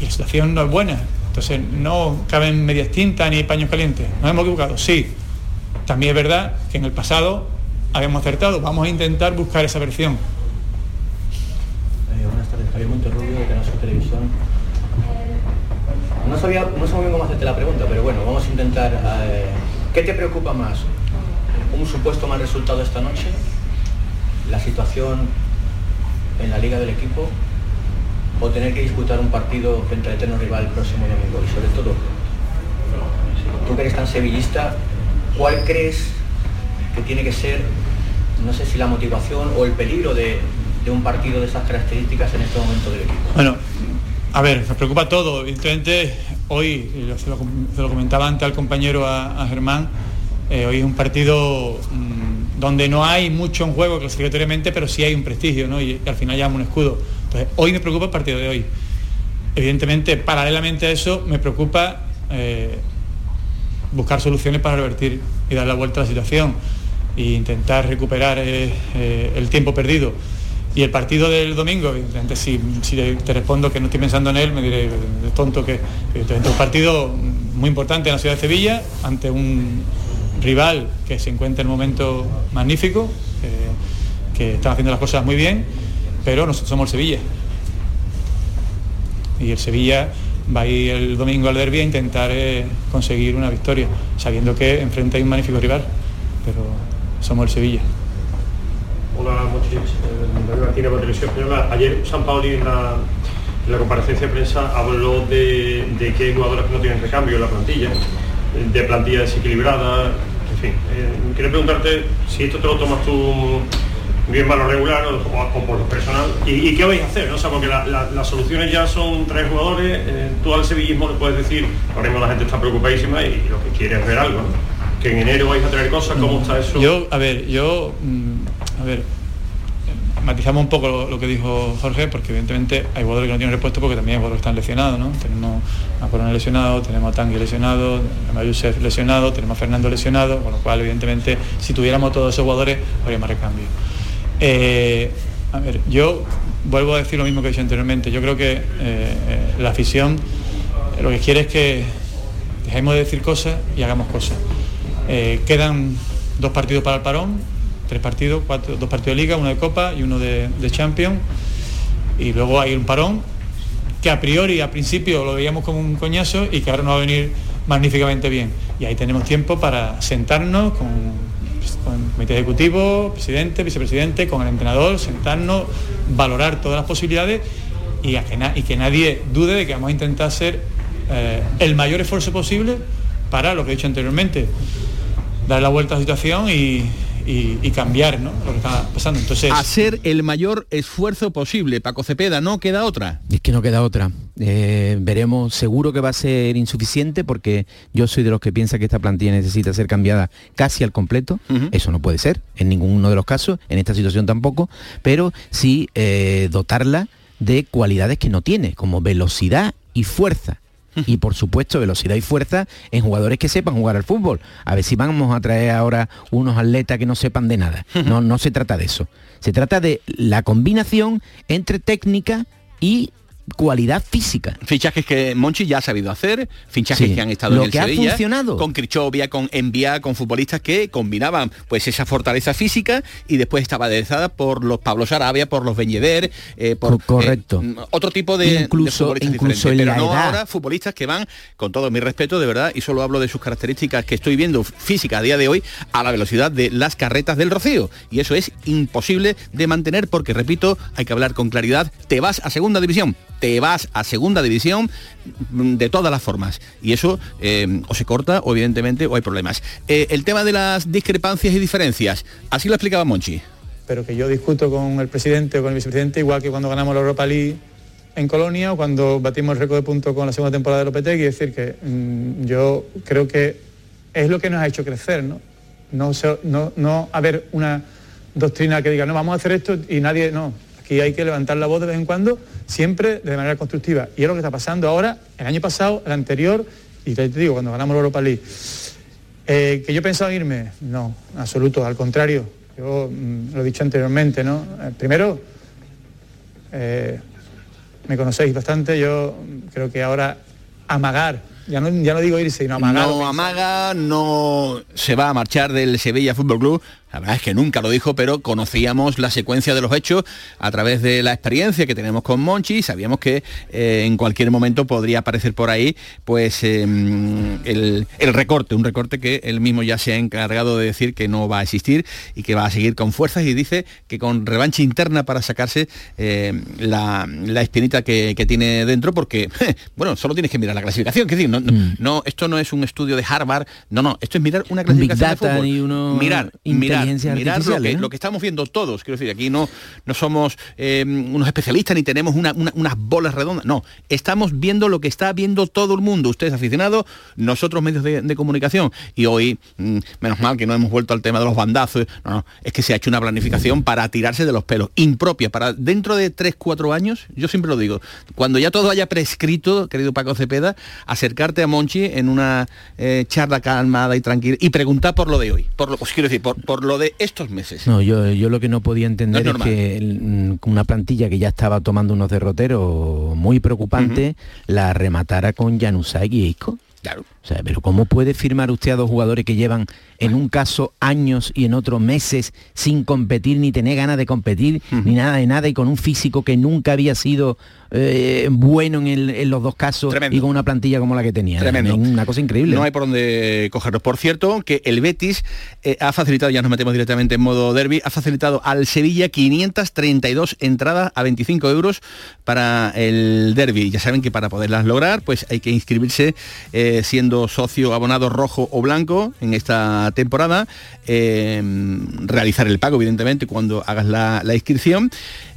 y la situación no es buena. Entonces no caben medias tintas ni paños calientes. ¿Nos hemos equivocado? Sí. También es verdad que en el pasado habíamos acertado. Vamos a intentar buscar esa versión. Eh, Televisión. No sabía, no sé muy bien cómo hacerte la pregunta, pero bueno, vamos a intentar. Eh, ¿Qué te preocupa más? ¿Un supuesto mal resultado esta noche? ¿La situación en la liga del equipo? ¿O tener que disputar un partido frente al eterno rival el próximo domingo? Y sobre todo, tú que eres tan sevillista, ¿cuál crees que tiene que ser, no sé si la motivación o el peligro de, un partido de esas características en este momento del equipo? Bueno, a ver, me preocupa todo. Evidentemente, hoy, se lo, comentaba antes al compañero, a, Germán, eh, hoy es un partido mm, donde no hay mucho en juego clasificatoriamente, pero sí hay un prestigio, ¿no? Y, al final llama un escudo. Entonces, hoy me preocupa el partido de hoy. Evidentemente, paralelamente a eso, me preocupa eh, buscar soluciones para revertir y dar la vuelta a la situación e intentar recuperar eh, eh, el tiempo perdido. Y el partido del domingo, evidentemente, si, te respondo que no estoy pensando en él, me diré de tonto que es un partido muy importante en la ciudad de Sevilla, ante un rival que se encuentra en un momento magnífico, que están haciendo las cosas muy bien, pero nosotros somos el Sevilla. Y el Sevilla va a ir el domingo al derby a intentar eh, conseguir una victoria, sabiendo que enfrente hay un magnífico rival, pero somos el Sevilla. Hola, David Martínez, por Televisión Española. Ayer San Pauli en la, comparecencia de prensa habló de, que hay jugadores que no tienen recambio en la plantilla, de plantilla desequilibrada, en fin. Eh, quería preguntarte si esto te lo tomas tú bien malo regular o, por lo personal. ¿Y, qué vais a hacer? ¿no? O sea, porque las soluciones ya son tres jugadores, eh, tú al sevillismo le puedes decir, ahora mismo la gente está preocupadísima y, lo que quiere es ver algo, que en enero vais a traer cosas, ¿cómo está eso? Yo, a ver, yo, mm, a ver, matizamos un poco lo, que dijo Jorge, porque evidentemente hay jugadores que no tienen respuesta porque también hay jugadores que están lesionados, ¿no? Tenemos a Corona lesionado, tenemos a Tangui lesionado, a Yusef lesionado, tenemos a Fernando lesionado, con lo cual evidentemente si tuviéramos todos esos jugadores habría más recambio. Eh, a ver, yo vuelvo a decir lo mismo que he dicho anteriormente. Yo creo que eh, eh, la afición lo que quiere es que dejemos de decir cosas y hagamos cosas. quedan dos partidos para el parón, tres partidos, cuatro, dos partidos de liga, uno de copa y uno de, de Champions. Y luego hay un parón que a priori, a principio lo veíamos como un coñazo y que ahora nos va a venir magníficamente bien. Y ahí tenemos tiempo para sentarnos con con el comité ejecutivo, presidente, vicepresidente, con el entrenador, sentarnos, valorar todas las posibilidades y, que, y que nadie dude de que vamos a intentar hacer eh, el mayor esfuerzo posible para lo que he dicho anteriormente, dar la vuelta a la situación y, y, cambiar ¿no? lo que está pasando. Entonces, hacer el mayor esfuerzo posible. Paco Cepeda, no queda otra. Es que no queda otra. Eh, veremos, seguro que va a ser insuficiente porque yo soy de los que piensa que esta plantilla necesita ser cambiada casi al completo. Eso no puede ser en ninguno de los casos, en esta situación tampoco, pero sí eh, dotarla de cualidades que no tiene, como velocidad y fuerza y por supuesto velocidad y fuerza en jugadores que sepan jugar al fútbol. A ver si vamos a traer ahora unos atletas que no sepan de nada. No, no se trata de eso. Se trata de la combinación entre técnica y cualidad física. Fichajes que Monchi ya ha sabido hacer, fichajes que han estado en el que ha funcionado. con Crichovia, con Envía, con futbolistas que combinaban pues esa fortaleza física y después estaba aderezada por los Pablo Sarabia, por los Beñeder, eh, por correcto. Eh, otro tipo de, incluso, futbolistas incluso pero no ahora futbolistas que van con todo mi respeto de verdad y solo hablo de sus características que estoy viendo física a día de hoy a la velocidad de las carretas del Rocío y eso es imposible de mantener porque repito, hay que hablar con claridad, te vas a segunda división te vas a segunda división de todas las formas. Y eso eh, o se corta o evidentemente o hay problemas. Eh, el tema de las discrepancias y diferencias, así lo explicaba Monchi. Pero que yo discuto con el presidente o con el vicepresidente igual que cuando ganamos la Europa League en Colonia o cuando batimos el récord de puntos con la segunda temporada de Lopetegui, es decir, que mm, yo creo que es lo que nos ha hecho crecer, ¿no? No, no, no haber una doctrina que diga, no, vamos a hacer esto y nadie, no, aquí hay que levantar la voz de vez en cuando siempre de manera constructiva. Y es lo que está pasando ahora, el año pasado, el anterior, y te digo, cuando ganamos la Europa League. ¿Que yo pensaba irme? No, absoluto, al contrario. Yo mm, lo he dicho anteriormente, ¿no? Eh, primero, eh, me conocéis bastante, yo creo que ahora amagar ya no, ya no digo irse, sino amagar. No amaga, no se va a marchar del Sevilla Fútbol Club la verdad es que nunca lo dijo, pero conocíamos la secuencia de los hechos a través de la experiencia que tenemos con Monchi. Sabíamos que eh, en cualquier momento podría aparecer por ahí pues em, el, recorte, un recorte que él mismo ya se ha encargado de decir que no va a existir y que va a seguir con fuerzas y dice que con revancha interna para sacarse em, la, espinita que, tiene dentro porque, bueno, solo tienes que mirar la clasificación. Que decir, no, mm. no, esto no es un estudio de Harvard, no, no, esto es mirar una clasificación de fútbol. Y uno mirar, mirar mirar, lo, que, estamos viendo todos. Quiero decir, aquí no, no somos eh, unos especialistas ni tenemos unas bolas redondas. No, estamos viendo lo que está viendo todo el mundo. Ustedes aficionados, nosotros medios de, comunicación. Y hoy, mm, menos mal que no hemos vuelto al tema de los bandazos. No, no, es que se ha hecho una planificación para tirarse de los pelos, impropia, para dentro de 3, 4 años, yo siempre lo digo, cuando ya todo haya prescrito, querido Paco Cepeda, acercarte a Monchi en una eh, charla calmada y tranquila y preguntar por lo de hoy. Por lo, pues quiero decir, por, por lo de estos meses. No, yo, yo lo que no podía entender es, que mm, una plantilla que ya estaba tomando unos derroteros muy preocupantes, la rematara con Januzaj y Isco. Claro. O sea, pero ¿cómo puede firmar usted a dos jugadores que llevan en un caso años y en otro meses sin competir, ni tener ganas de competir, ni nada de nada, y con un físico que nunca había sido eh, bueno en, los dos casos y con una plantilla como la que tenía? Tremendo. Una cosa increíble. No hay por dónde cogerlos. Por cierto, que el Betis eh, ha facilitado, ya nos metemos directamente en modo derby, ha facilitado al Sevilla 532 entradas a 25 euros para el derby. Ya saben que para poderlas lograr, pues hay que inscribirse eh, siendo socio abonado rojo o blanco en esta temporada, eh, realizar el pago evidentemente cuando hagas la, inscripción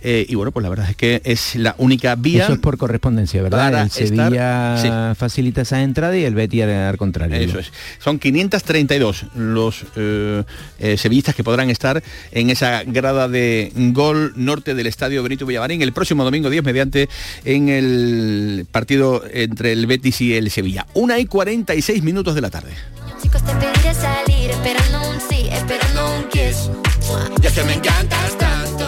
eh, y bueno, pues la verdad es que es la única vía. Eso es por correspondencia, ¿verdad? El Sevilla facilita esa entrada y el Betis al contrario. Eso es. Son 532 los eh, sevillistas que podrán estar en esa grada de gol norte del estadio Benito Villavarín el próximo domingo 10 mediante en el partido entre el Betis y el Sevilla. Una y 40 36 minutos de la tarde. Chicos, te pedí salir, esperando un sí, esperando un kiss. Ya que me encantas tanto.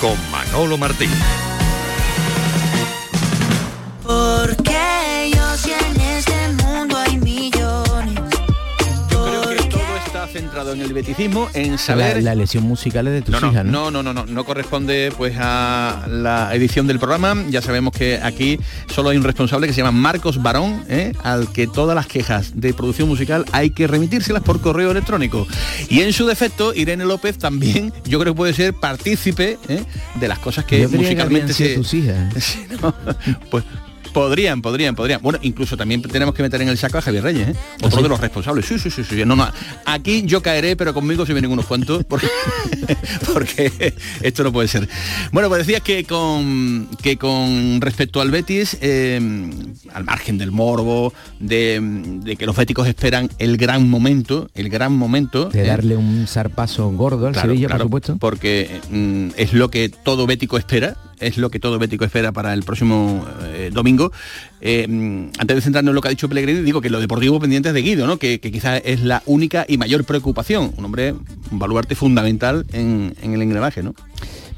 con Manolo Martín. Porque yo centrado en el beticismo, en saber... La, lesión musical es de tus no, hijas, ¿no? No, no, no, no, corresponde pues a la edición del programa. Ya sabemos que aquí solo hay un responsable que se llama Marcos Barón, ¿eh? al que todas las quejas de producción musical hay que remitírselas por correo electrónico. Y en su defecto, Irene López también, yo creo que puede ser partícipe ¿eh? de las cosas que musicalmente se... Tus hijas. pues Podrían, podrían, podrían. Bueno, incluso también tenemos que meter en el saco a Javier Reyes, ¿eh? otro ¿Ah, de los responsables. Sí, sí, sí, sí. No, no. Aquí yo caeré, pero conmigo se vienen unos cuantos, porque, porque esto no puede ser. Bueno, pues decías que con que con respecto al Betis, eh, al margen del morbo, de, que los béticos esperan el gran momento, el gran momento. De darle un zarpazo gordo al Sevilla, por supuesto. Porque mm, es lo que todo bético espera es lo que todo bético espera para el próximo eh, domingo. Eh, antes de centrarnos en lo que ha dicho Pellegrini, digo que lo deportivo pendiente es de Guido, ¿no? que, quizás es la única y mayor preocupación. Un hombre, un baluarte fundamental en, el engranaje, ¿no?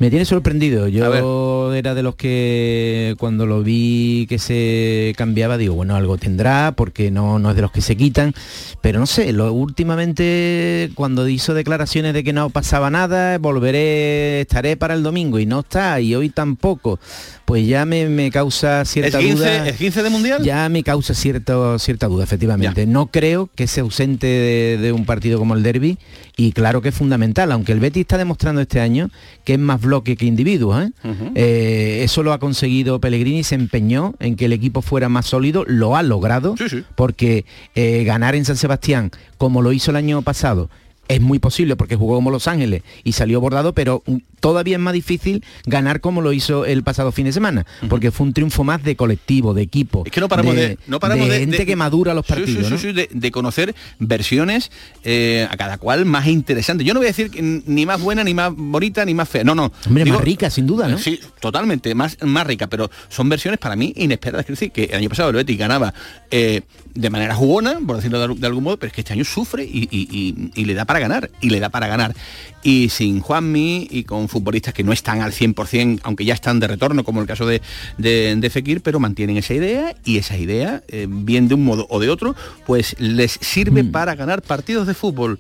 Me tiene sorprendido. Yo era de los que cuando lo vi que se cambiaba, digo, bueno, algo tendrá, porque no, no es de los que se quitan. Pero no sé, lo, últimamente cuando hizo declaraciones de que no pasaba nada, volveré, estaré para el domingo y no está, y hoy tampoco, pues ya me, causa cierta ¿Es 15, duda. ¿Es 15 de mundial? Ya me causa cierto, cierta duda, efectivamente. No creo que se ausente de, de un partido como el derby y claro que es fundamental, aunque el Betis está demostrando este año que es más bloque que individuo. ¿eh? Eh, eso lo ha conseguido Pellegrini, se empeñó en que el equipo fuera más sólido, lo ha logrado, porque eh, ganar en San Sebastián, como lo hizo el año pasado, es muy posible porque jugó como Los Ángeles y salió bordado, pero todavía es más difícil ganar como lo hizo el pasado fin de semana, porque fue un triunfo más de colectivo, de equipo. Es que no paramos de, no paramos de, gente que madura los partidos. sí, ¿no? sí, sí, de, de conocer versiones eh, a cada cual más interesantes. Yo no voy a decir ni más buena, ni más bonita, ni más fea. No, no. Hombre, más rica, sin duda, ¿no? Sí, totalmente, más, más rica, pero son versiones para mí inesperadas. Quiero decir que el año pasado el Betis ganaba eh, de manera jugona, por decirlo de, al- de algún modo, pero es que este año sufre y, y- y- y le da para ganar, y le da para ganar. Y sin Juanmi y con futbolistas que no están al 100%, aunque ya están de retorno, como el caso de, de, de Fekir, pero mantienen esa idea y esa idea, eh, bien de un modo o de otro, pues les sirve para ganar partidos de fútbol.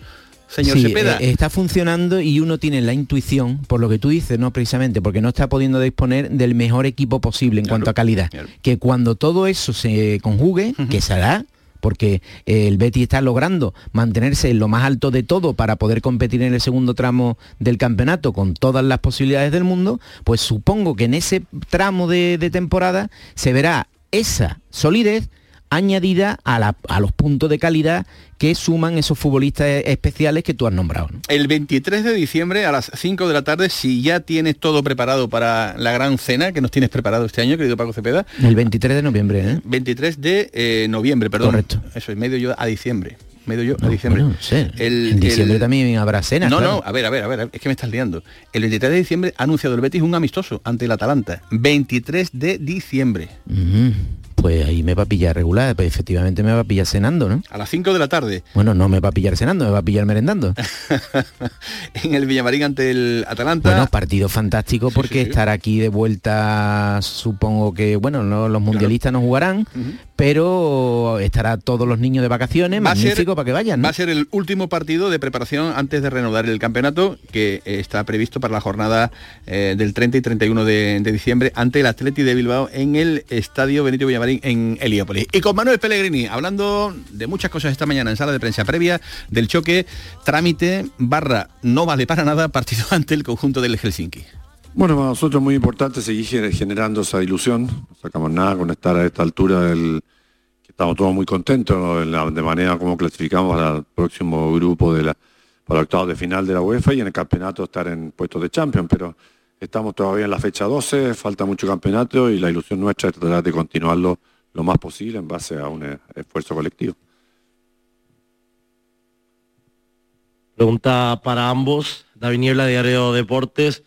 Señor Sí, Cepeda. eh, está funcionando y uno tiene la intuición, por lo que tú dices, no precisamente, porque no está pudiendo disponer del mejor equipo posible en cuanto a calidad. Que cuando todo eso se conjugue, que se hará, porque eh, el Betis está logrando mantenerse en lo más alto de todo para poder competir en el segundo tramo del campeonato con todas las posibilidades del mundo, pues supongo que en ese tramo de, de temporada se verá esa solidez añadida a, la- a los puntos de calidad que suman esos futbolistas especiales que tú has nombrado. ¿no? El 23 de diciembre a las 5 de la tarde, si ya tienes todo preparado para la gran cena que nos tienes preparado este año, querido Paco Cepeda. El 23 de noviembre, ¿eh? 23 de eh, noviembre, perdón. Correcto. Eso es medio yo a diciembre. Medio yo a diciembre. bueno, sí. El- en diciembre el- también habrá cenas. No, claro. no, a ver, a ver, a ver, es que me estás liando. El 23 de diciembre ha anunciado el Betis un amistoso ante el Atalanta. 23 de diciembre. Mm, pues ahí me va a pillar regular, pues efectivamente me va a pillar cenando, ¿no? A las 5 de la tarde. Bueno, no me va a pillar cenando, me va a pillar merendando. en el Villamarín ante el Atalanta. Bueno, partido fantástico porque estar aquí de vuelta, supongo que, bueno, no, los mundialistas no jugarán, pero estará todos los niños de vacaciones, Va a ser- magnífico para que vayan. ¿no? Va a ser el último partido de preparación antes de reanudar el campeonato que eh, está previsto para la jornada eh, del 30 y 31 de, de diciembre ante el Atleti de Bilbao en el Estadio Benito Villamarín en Heliópolis. Y con Manuel Pellegrini, hablando de muchas cosas esta mañana en sala de prensa previa del choque, trámite barra no vale para nada partido ante el conjunto del Helsinki. Bueno, para nosotros es muy importante seguir gener- generando esa ilusión. No sacamos nada con estar a esta altura estamos todos muy contentos de manera como clasificamos al próximo grupo para octavos de final de la UEFA y en el campeonato estar en puestos de Champions, pero estamos todavía en la fecha 12, falta mucho campeonato y la ilusión nuestra es tratar de continuarlo lo más posible en base a un eh, esfuerzo colectivo. Pregunta para ambos. David Niebla, Diario Deportes.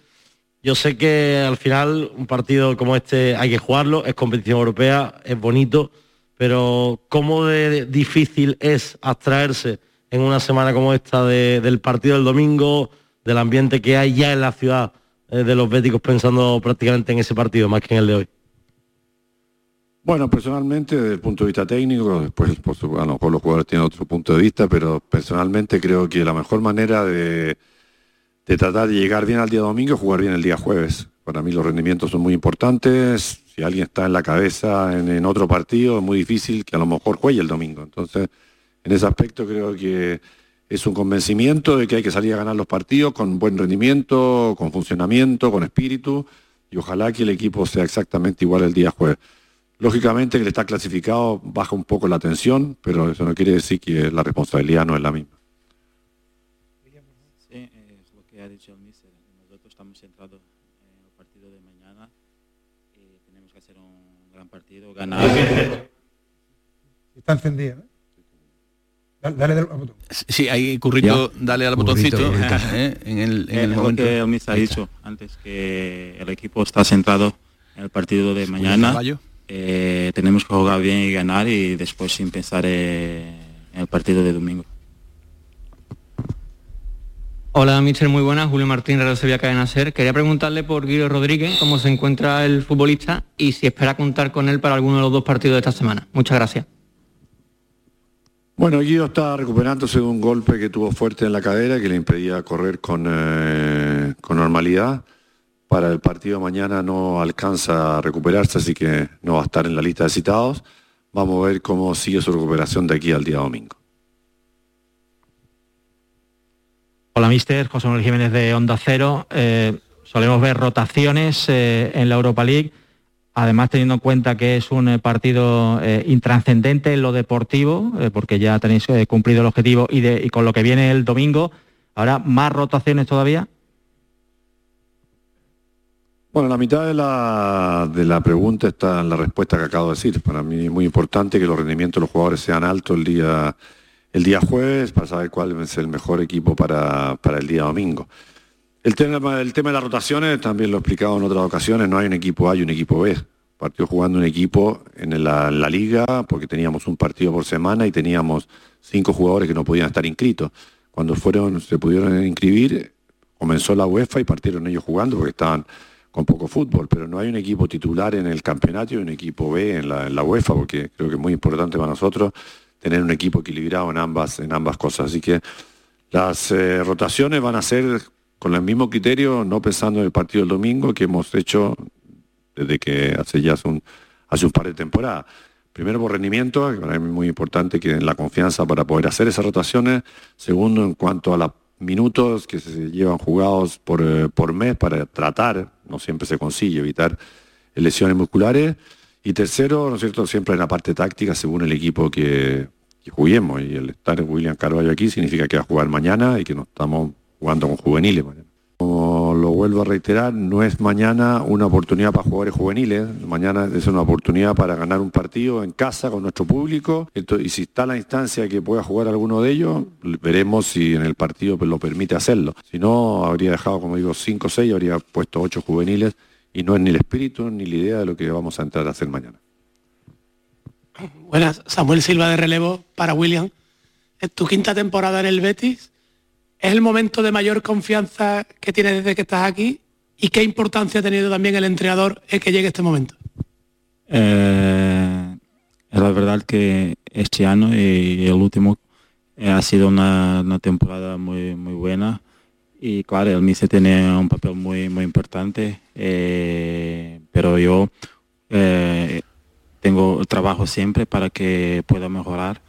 Yo sé que al final un partido como este hay que jugarlo, es competición europea, es bonito, pero ¿cómo difícil es abstraerse en una semana como esta de- del partido del domingo, del ambiente que hay ya en la ciudad eh, de los béticos pensando prácticamente en ese partido más que en el de hoy? Bueno, personalmente, desde el punto de vista técnico, después por su- mejor los jugadores tienen otro punto de vista, pero personalmente creo que la mejor manera de, de tratar de llegar bien al día domingo es jugar bien el día jueves. Para mí los rendimientos son muy importantes. Si alguien está en la cabeza en, en otro partido, es muy difícil que a lo mejor juegue el domingo. Entonces, en ese aspecto creo que es un convencimiento de que hay que salir a ganar los partidos con buen rendimiento, con funcionamiento, con espíritu, y ojalá que el equipo sea exactamente igual el día jueves. Lógicamente que le está clasificado baja un poco la tensión, pero eso no quiere decir que la responsabilidad no es la misma. Partido, ganar. Está encendida, ¿no? Dale, dale al botón. Sí, ahí Currito, Ya. dale al Currito, botoncito Currito. eh, en el, en Eh, el lo momento. que míster ha dicho antes, que el equipo está centrado en el partido de mañana. Eh, tenemos que jugar bien y ganar y después sin pensar eh, en el partido de domingo. Hola, Mister, muy buenas. Julio Martín, Radio Sevilla Cadena Ser. Quería preguntarle por Guido Rodríguez, cómo se encuentra el futbolista y si espera contar con él para alguno de los dos partidos de esta semana. Muchas gracias. Bueno, Guido está recuperándose de un golpe que tuvo fuerte en la cadera que le impedía correr con, eh, con normalidad. Para el partido mañana no alcanza a recuperarse, así que no va a estar en la lista de citados. Vamos a ver cómo sigue su recuperación de aquí al día domingo. Hola, mister. José Manuel Jiménez de Onda Cero. Eh, solemos ver rotaciones eh, en la Europa League, además teniendo en cuenta que es un eh, partido intranscendente en lo deportivo, porque ya tenéis cumplido el objetivo y, y con lo que viene el domingo, ¿habrá más rotaciones todavía? Bueno, la mitad de la, de la pregunta está en la respuesta que acabo de decir. Para mí es muy importante que los rendimientos de los jugadores sean altos el día el día jueves para saber cuál es el mejor equipo para, el día domingo. El tema, el tema de las rotaciones, también lo he explicado en otras ocasiones, no hay un equipo A y un equipo B. Partió jugando un equipo en la, liga porque teníamos un partido por semana y teníamos cinco jugadores que no podían estar inscritos. Cuando fueron, se pudieron inscribir, comenzó la UEFA y partieron ellos jugando porque estaban con poco fútbol, pero no hay un equipo titular en el campeonato y un equipo B en la UEFA, porque creo que es muy importante para nosotros tener un equipo equilibrado en ambas, en ambas cosas. Así que las eh, rotaciones van a ser con el mismo criterio, no pensando en el partido del domingo que hemos hecho desde que hace ya hace un, par de temporadas. Primero por rendimiento, que para mí es muy importante que la confianza para poder hacer esas rotaciones. Segundo, en cuanto a los minutos que se llevan jugados por, eh, por mes para tratar, no siempre se consigue evitar lesiones musculares. Y tercero, ¿no es cierto?, siempre en la parte táctica, según el equipo que, juguemos. Y el estar William Carvalho aquí significa que va a jugar mañana y que no estamos jugando con juveniles mañana. Como lo vuelvo a reiterar, no es mañana una oportunidad para jugadores juveniles, mañana es una oportunidad para ganar un partido en casa con nuestro público y si está la instancia que pueda jugar alguno de ellos, veremos si en el partido lo permite hacerlo. Si no, habría dejado, como digo, 5 o 6, habría puesto 8 juveniles y no es ni el espíritu ni la idea de lo que vamos a entrar a hacer mañana. Buenas, Samuel Silva de relevo para William. Es tu quinta temporada en el Betis. ¿Es el momento de mayor confianza que tienes desde que estás aquí? ¿Y qué importancia ha tenido también el entrenador el que llegue este momento? Eh, es la verdad que este año y el último eh, ha sido una, temporada muy, muy buena y claro, el MISE tiene un papel muy, muy importante, eh, pero yo eh, tengo trabajo siempre para que pueda mejorar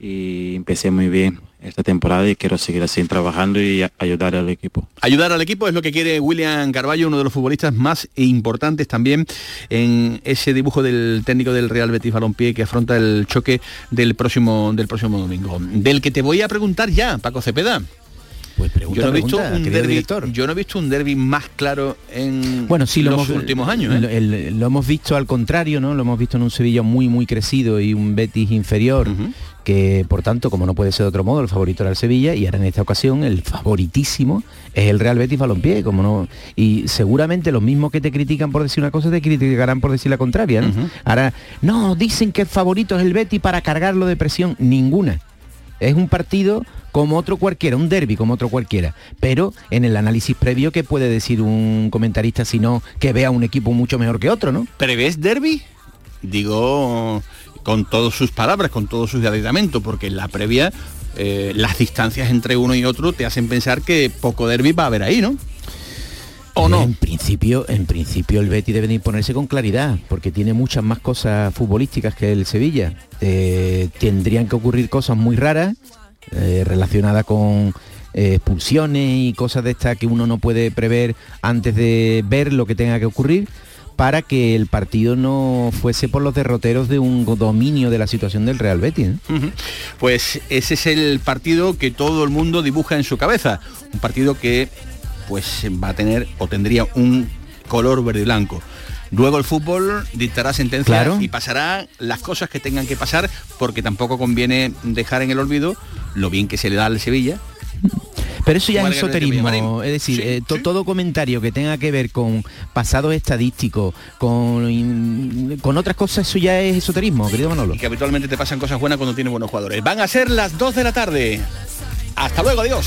y empecé muy bien esta temporada y quiero seguir así trabajando y ayudar al equipo. Ayudar al equipo es lo que quiere William Carballo, uno de los futbolistas más importantes también en ese dibujo del técnico del Real Betis Balompié que afronta el choque del próximo, del próximo domingo. Del que te voy a preguntar ya, Paco Cepeda. Pues yo, no he visto un derby, yo no he visto un derby más claro en bueno, sí, lo los últimos años. ¿eh? Lo, hemos visto al contrario, ¿no? Lo hemos visto en un Sevilla muy, muy crecido y un Betis inferior. que por tanto, como no puede ser de otro modo, el favorito era el Sevilla y ahora en esta ocasión el favoritísimo es el Real Betis Balompié, como no y seguramente los mismos que te critican por decir una cosa te criticarán por decir la contraria, Ahora, no, dicen que el favorito es el Betis para cargarlo de presión, ninguna. Es un partido como otro cualquiera, un derby como otro cualquiera. Pero en el análisis previo, ¿qué puede decir un comentarista si no que vea un equipo mucho mejor que otro, no? ¿Prevés derby? Digo con todas sus palabras, con todos sus aditamentos, porque en la previa eh, las distancias entre uno y otro te hacen pensar que poco derby va a haber ahí, ¿no? ¿O no? En principio, en principio el Betty debe de imponerse con claridad, porque tiene muchas más cosas futbolísticas que el Sevilla. Eh, tendrían que ocurrir cosas muy raras eh, relacionada con eh, expulsiones y cosas de estas que uno no puede prever antes de ver lo que tenga que ocurrir para que el partido no fuese por los derroteros de un dominio de la situación del Real Betis. ¿eh? Pues ese es el partido que todo el mundo dibuja en su cabeza, un partido que pues va a tener o tendría un color verde y blanco. Luego el fútbol dictará sentencia y pasará las cosas que tengan que pasar, porque tampoco conviene dejar en el olvido lo bien que se le da al Sevilla. Pero eso ya es esoterismo, es decir, eh, todo comentario que tenga que ver con pasados estadísticos, con, con otras cosas, eso ya es esoterismo, querido Manolo. Y que habitualmente te pasan cosas buenas cuando tienes buenos jugadores. Van a ser las 2 de la tarde. Hasta luego, adiós.